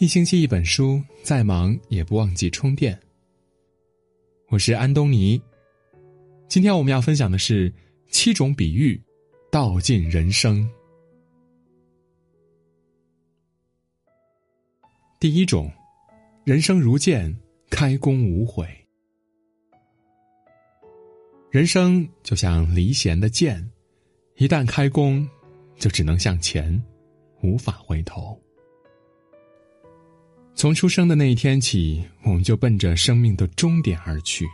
一星期一本书，再忙也不忘记充电。我是安东尼。今天我们要分享的是七种比喻，道尽人生。第一种，人生如箭，开弓无悔。人生就像离弦的箭，一旦开弓，就只能向前，无法回头。从出生的那一天起，我们就奔着生命的终点而去。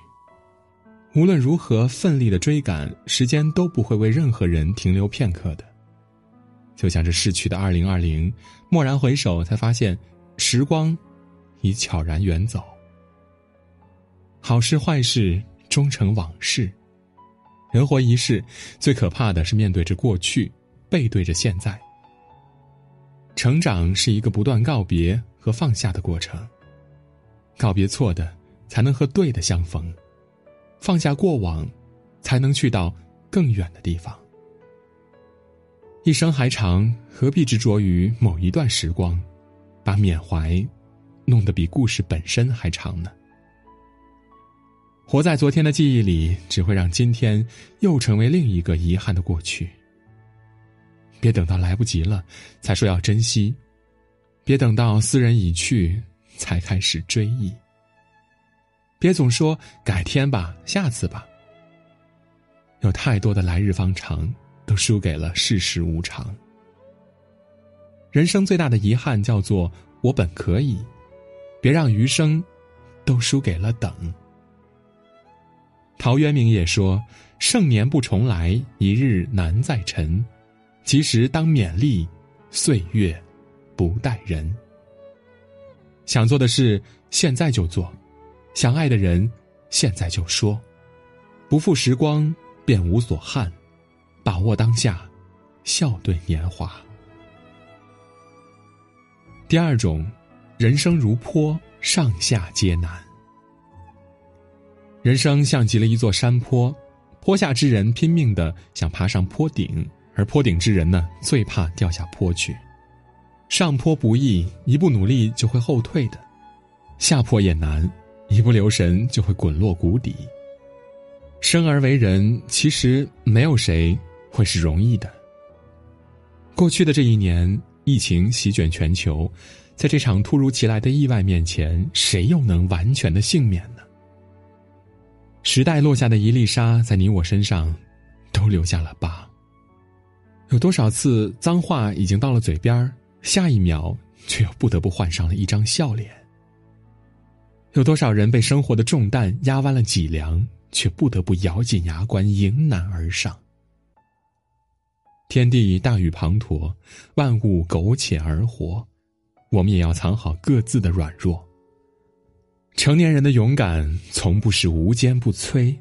无论如何奋力的追赶，时间都不会为任何人停留片刻的。就像这逝去的二零二零，蓦然回首，才发现时光已悄然远走。好事坏事终成往事。人活一世，最可怕的是面对着过去，背对着现在。成长是一个不断告别。和放下的过程。告别错的，才能和对的相逢；放下过往，才能去到更远的地方。一生还长，何必执着于某一段时光，把缅怀弄得比故事本身还长呢？活在昨天的记忆里，只会让今天又成为另一个遗憾的过去。别等到来不及了，才说要珍惜。别等到斯人已去，才开始追忆。别总说改天吧，下次吧。有太多的来日方长，都输给了世事无常。人生最大的遗憾叫做我本可以，别让余生都输给了等。陶渊明也说：“盛年不重来，一日难再晨。及时当勉励，岁月。”不待人，想做的事现在就做，想爱的人现在就说，不负时光便无所憾，把握当下，笑对年华。第二种，人生如坡，上下皆难。人生像极了一座山坡，坡下之人拼命的想爬上坡顶，而坡顶之人呢，最怕掉下坡去。上坡不易，一不努力就会后退的；下坡也难，一不留神就会滚落谷底。生而为人，其实没有谁会是容易的。过去的这一年，疫情席卷全球，在这场突如其来的意外面前，谁又能完全的幸免呢？时代落下的一粒沙，在你我身上，都留下了疤。有多少次脏话已经到了嘴边儿？下一秒，却又不得不换上了一张笑脸。有多少人被生活的重担压弯了脊梁，却不得不咬紧牙关迎难而上？天地大雨滂沱，万物苟且而活，我们也要藏好各自的软弱。成年人的勇敢，从不是无坚不摧，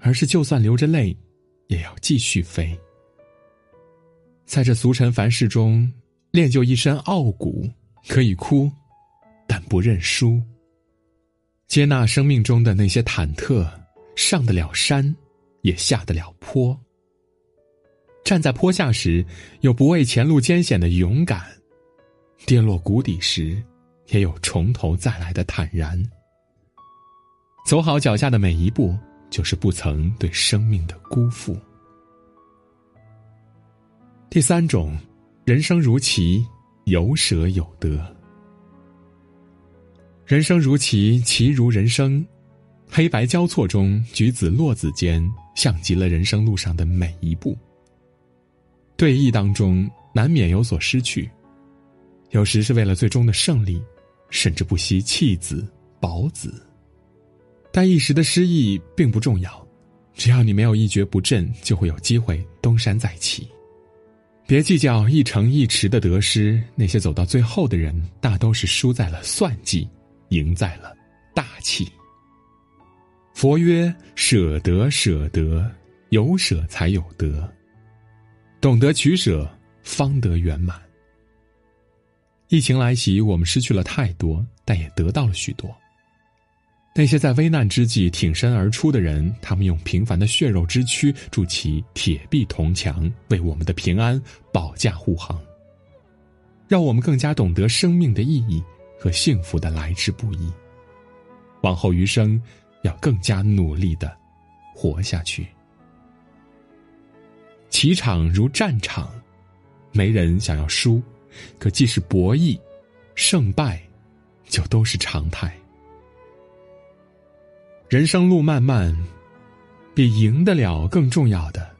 而是就算流着泪，也要继续飞。在这俗尘凡事中。练就一身傲骨，可以哭，但不认输。接纳生命中的那些忐忑，上得了山，也下得了坡。站在坡下时，有不畏前路艰险的勇敢；跌落谷底时，也有从头再来的坦然。走好脚下的每一步，就是不曾对生命的辜负。第三种。人生如棋，有舍有得。人生如棋，棋如人生，黑白交错中，举子落子间，像极了人生路上的每一步。对弈当中，难免有所失去，有时是为了最终的胜利，甚至不惜弃子保子。但一时的失意并不重要，只要你没有一蹶不振，就会有机会东山再起。别计较一城一池的得失，那些走到最后的人，大都是输在了算计，赢在了大气。佛曰：“舍得，舍得，有舍才有得。懂得取舍，方得圆满。”疫情来袭，我们失去了太多，但也得到了许多。那些在危难之际挺身而出的人，他们用平凡的血肉之躯筑起铁壁铜墙，为我们的平安保驾护航。让我们更加懂得生命的意义，和幸福的来之不易。往后余生，要更加努力的活下去。棋场如战场，没人想要输，可既是博弈，胜败就都是常态。人生路漫漫，比赢得了更重要的，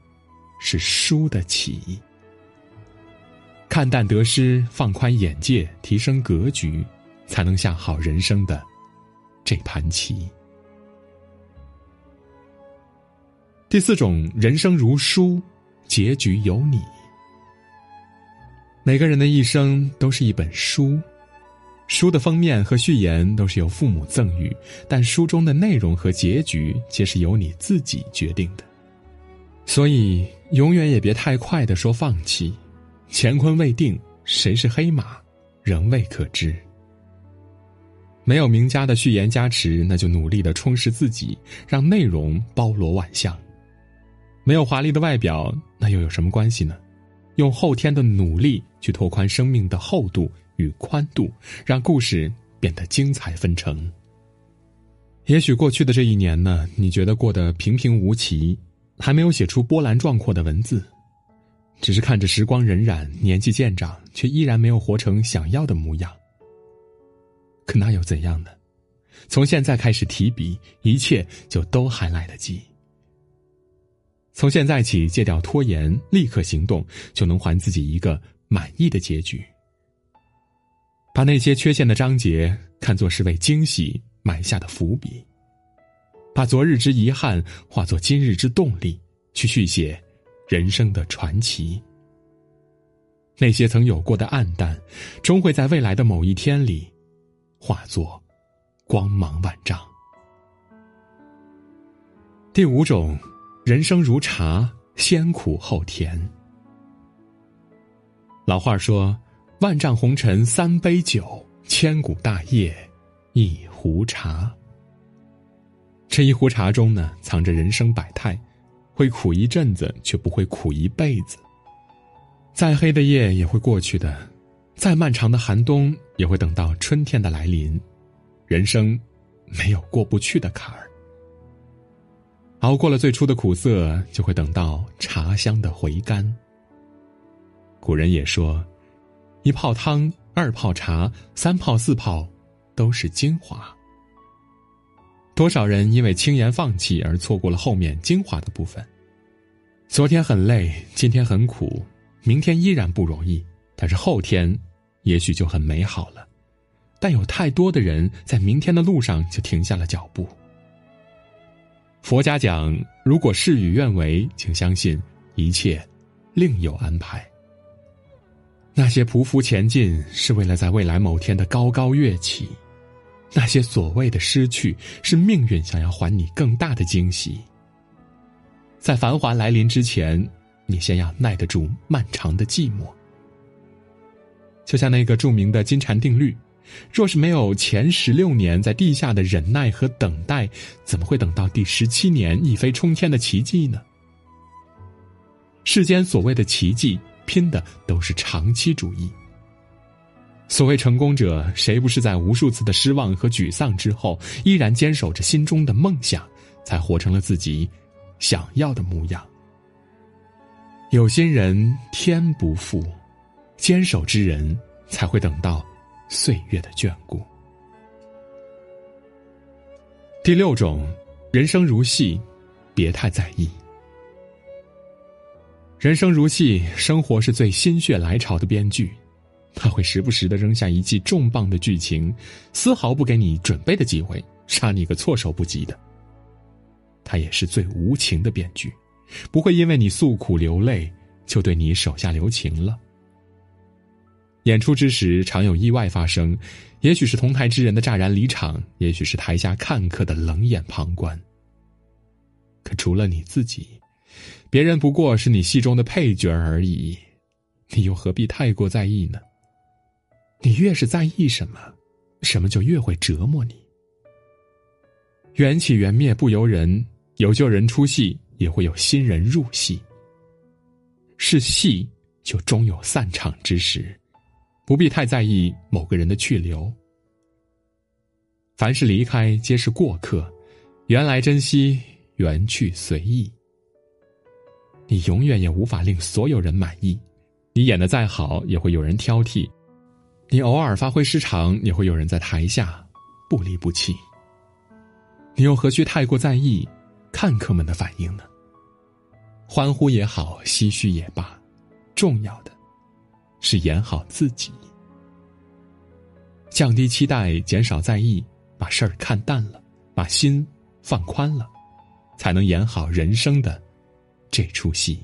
是输得起。看淡得失，放宽眼界，提升格局，才能下好人生的这盘棋。第四种，人生如书，结局有你。每个人的一生都是一本书。书的封面和序言都是由父母赠予，但书中的内容和结局皆是由你自己决定的。所以，永远也别太快的说放弃。乾坤未定，谁是黑马，仍未可知。没有名家的序言加持，那就努力的充实自己，让内容包罗万象。没有华丽的外表，那又有什么关系呢？用后天的努力去拓宽生命的厚度。与宽度，让故事变得精彩纷呈。也许过去的这一年呢，你觉得过得平平无奇，还没有写出波澜壮阔的文字，只是看着时光荏苒，年纪渐长，却依然没有活成想要的模样。可那又怎样呢？从现在开始提笔，一切就都还来得及。从现在起戒掉拖延，立刻行动，就能还自己一个满意的结局。把那些缺陷的章节看作是为惊喜埋下的伏笔，把昨日之遗憾化作今日之动力，去续写人生的传奇。那些曾有过的暗淡，终会在未来的某一天里化作光芒万丈。第五种，人生如茶，先苦后甜。老话说。万丈红尘三杯酒，千古大业一壶茶。这一壶茶中呢，藏着人生百态，会苦一阵子，却不会苦一辈子。再黑的夜也会过去的，再漫长的寒冬也会等到春天的来临。人生没有过不去的坎儿，熬过了最初的苦涩，就会等到茶香的回甘。古人也说。一泡汤，二泡茶，三泡四泡，都是精华。多少人因为轻言放弃而错过了后面精华的部分。昨天很累，今天很苦，明天依然不容易，但是后天也许就很美好了。但有太多的人在明天的路上就停下了脚步。佛家讲，如果事与愿违，请相信一切另有安排。那些匍匐前进是为了在未来某天的高高跃起，那些所谓的失去是命运想要还你更大的惊喜。在繁华来临之前，你先要耐得住漫长的寂寞。就像那个著名的金蝉定律，若是没有前十六年在地下的忍耐和等待，怎么会等到第十七年一飞冲天的奇迹呢？世间所谓的奇迹。拼的都是长期主义。所谓成功者，谁不是在无数次的失望和沮丧之后，依然坚守着心中的梦想，才活成了自己想要的模样？有心人天不负，坚守之人才会等到岁月的眷顾。第六种，人生如戏，别太在意。人生如戏，生活是最心血来潮的编剧，他会时不时的扔下一记重磅的剧情，丝毫不给你准备的机会，杀你个措手不及的。他也是最无情的编剧，不会因为你诉苦流泪，就对你手下留情了。演出之时，常有意外发生，也许是同台之人的乍然离场，也许是台下看客的冷眼旁观。可除了你自己。别人不过是你戏中的配角而已，你又何必太过在意呢？你越是在意什么，什么就越会折磨你。缘起缘灭不由人，有旧人出戏，也会有新人入戏。是戏，就终有散场之时，不必太在意某个人的去留，凡是离开，皆是过客。缘来珍惜，缘去随意。你永远也无法令所有人满意，你演的再好，也会有人挑剔；你偶尔发挥失常，也会有人在台下不离不弃。你又何须太过在意看客们的反应呢？欢呼也好，唏嘘也罢，重要的，是演好自己。降低期待，减少在意，把事儿看淡了，把心放宽了，才能演好人生的。这出戏。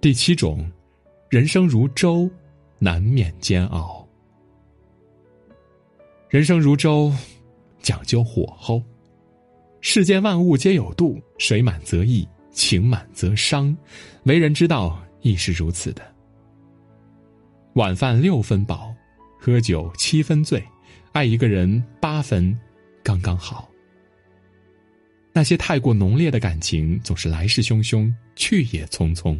第七种，人生如舟，难免煎熬。人生如舟，讲究火候。世间万物皆有度，水满则溢，情满则伤。为人之道亦是如此的。晚饭六分饱，喝酒七分醉，爱一个人八分，刚刚好。那些太过浓烈的感情，总是来势汹汹，去也匆匆。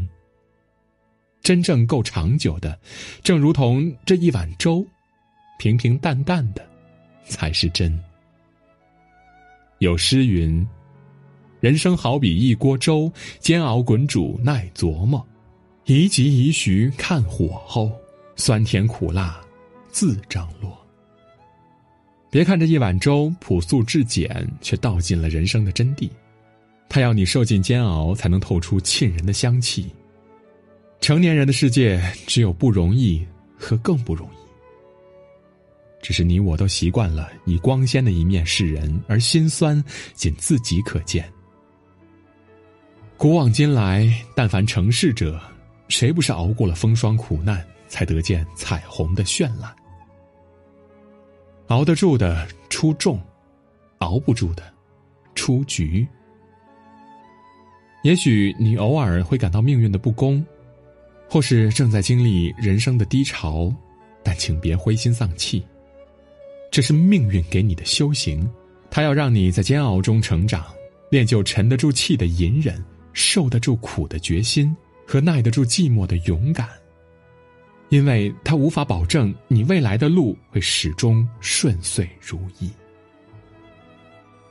真正够长久的，正如同这一碗粥，平平淡淡的，才是真。有诗云：“人生好比一锅粥，煎熬滚煮耐琢磨，宜急宜徐看火候，酸甜苦辣自张罗。”别看这一碗粥朴素至简，却道尽了人生的真谛。他要你受尽煎熬，才能透出沁人的香气。成年人的世界，只有不容易和更不容易。只是你我都习惯了以光鲜的一面示人，而心酸仅自己可见。古往今来，但凡成事者，谁不是熬过了风霜苦难，才得见彩虹的绚烂？熬得住的出众，熬不住的出局。也许你偶尔会感到命运的不公，或是正在经历人生的低潮，但请别灰心丧气。这是命运给你的修行，它要让你在煎熬中成长，练就沉得住气的隐忍、受得住苦的决心和耐得住寂寞的勇敢。因为他无法保证你未来的路会始终顺遂如意，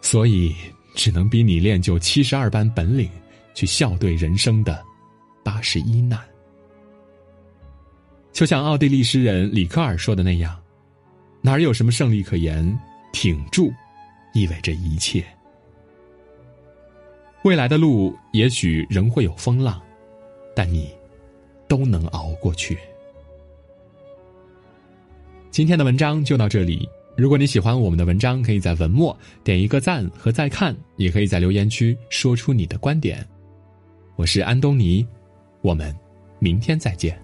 所以只能逼你练就七十二般本领，去笑对人生的八十一难。就像奥地利诗人里克尔说的那样：“哪儿有什么胜利可言？挺住，意味着一切。未来的路也许仍会有风浪，但你都能熬过去。”今天的文章就到这里。如果你喜欢我们的文章，可以在文末点一个赞和再看，也可以在留言区说出你的观点。我是安东尼，我们明天再见。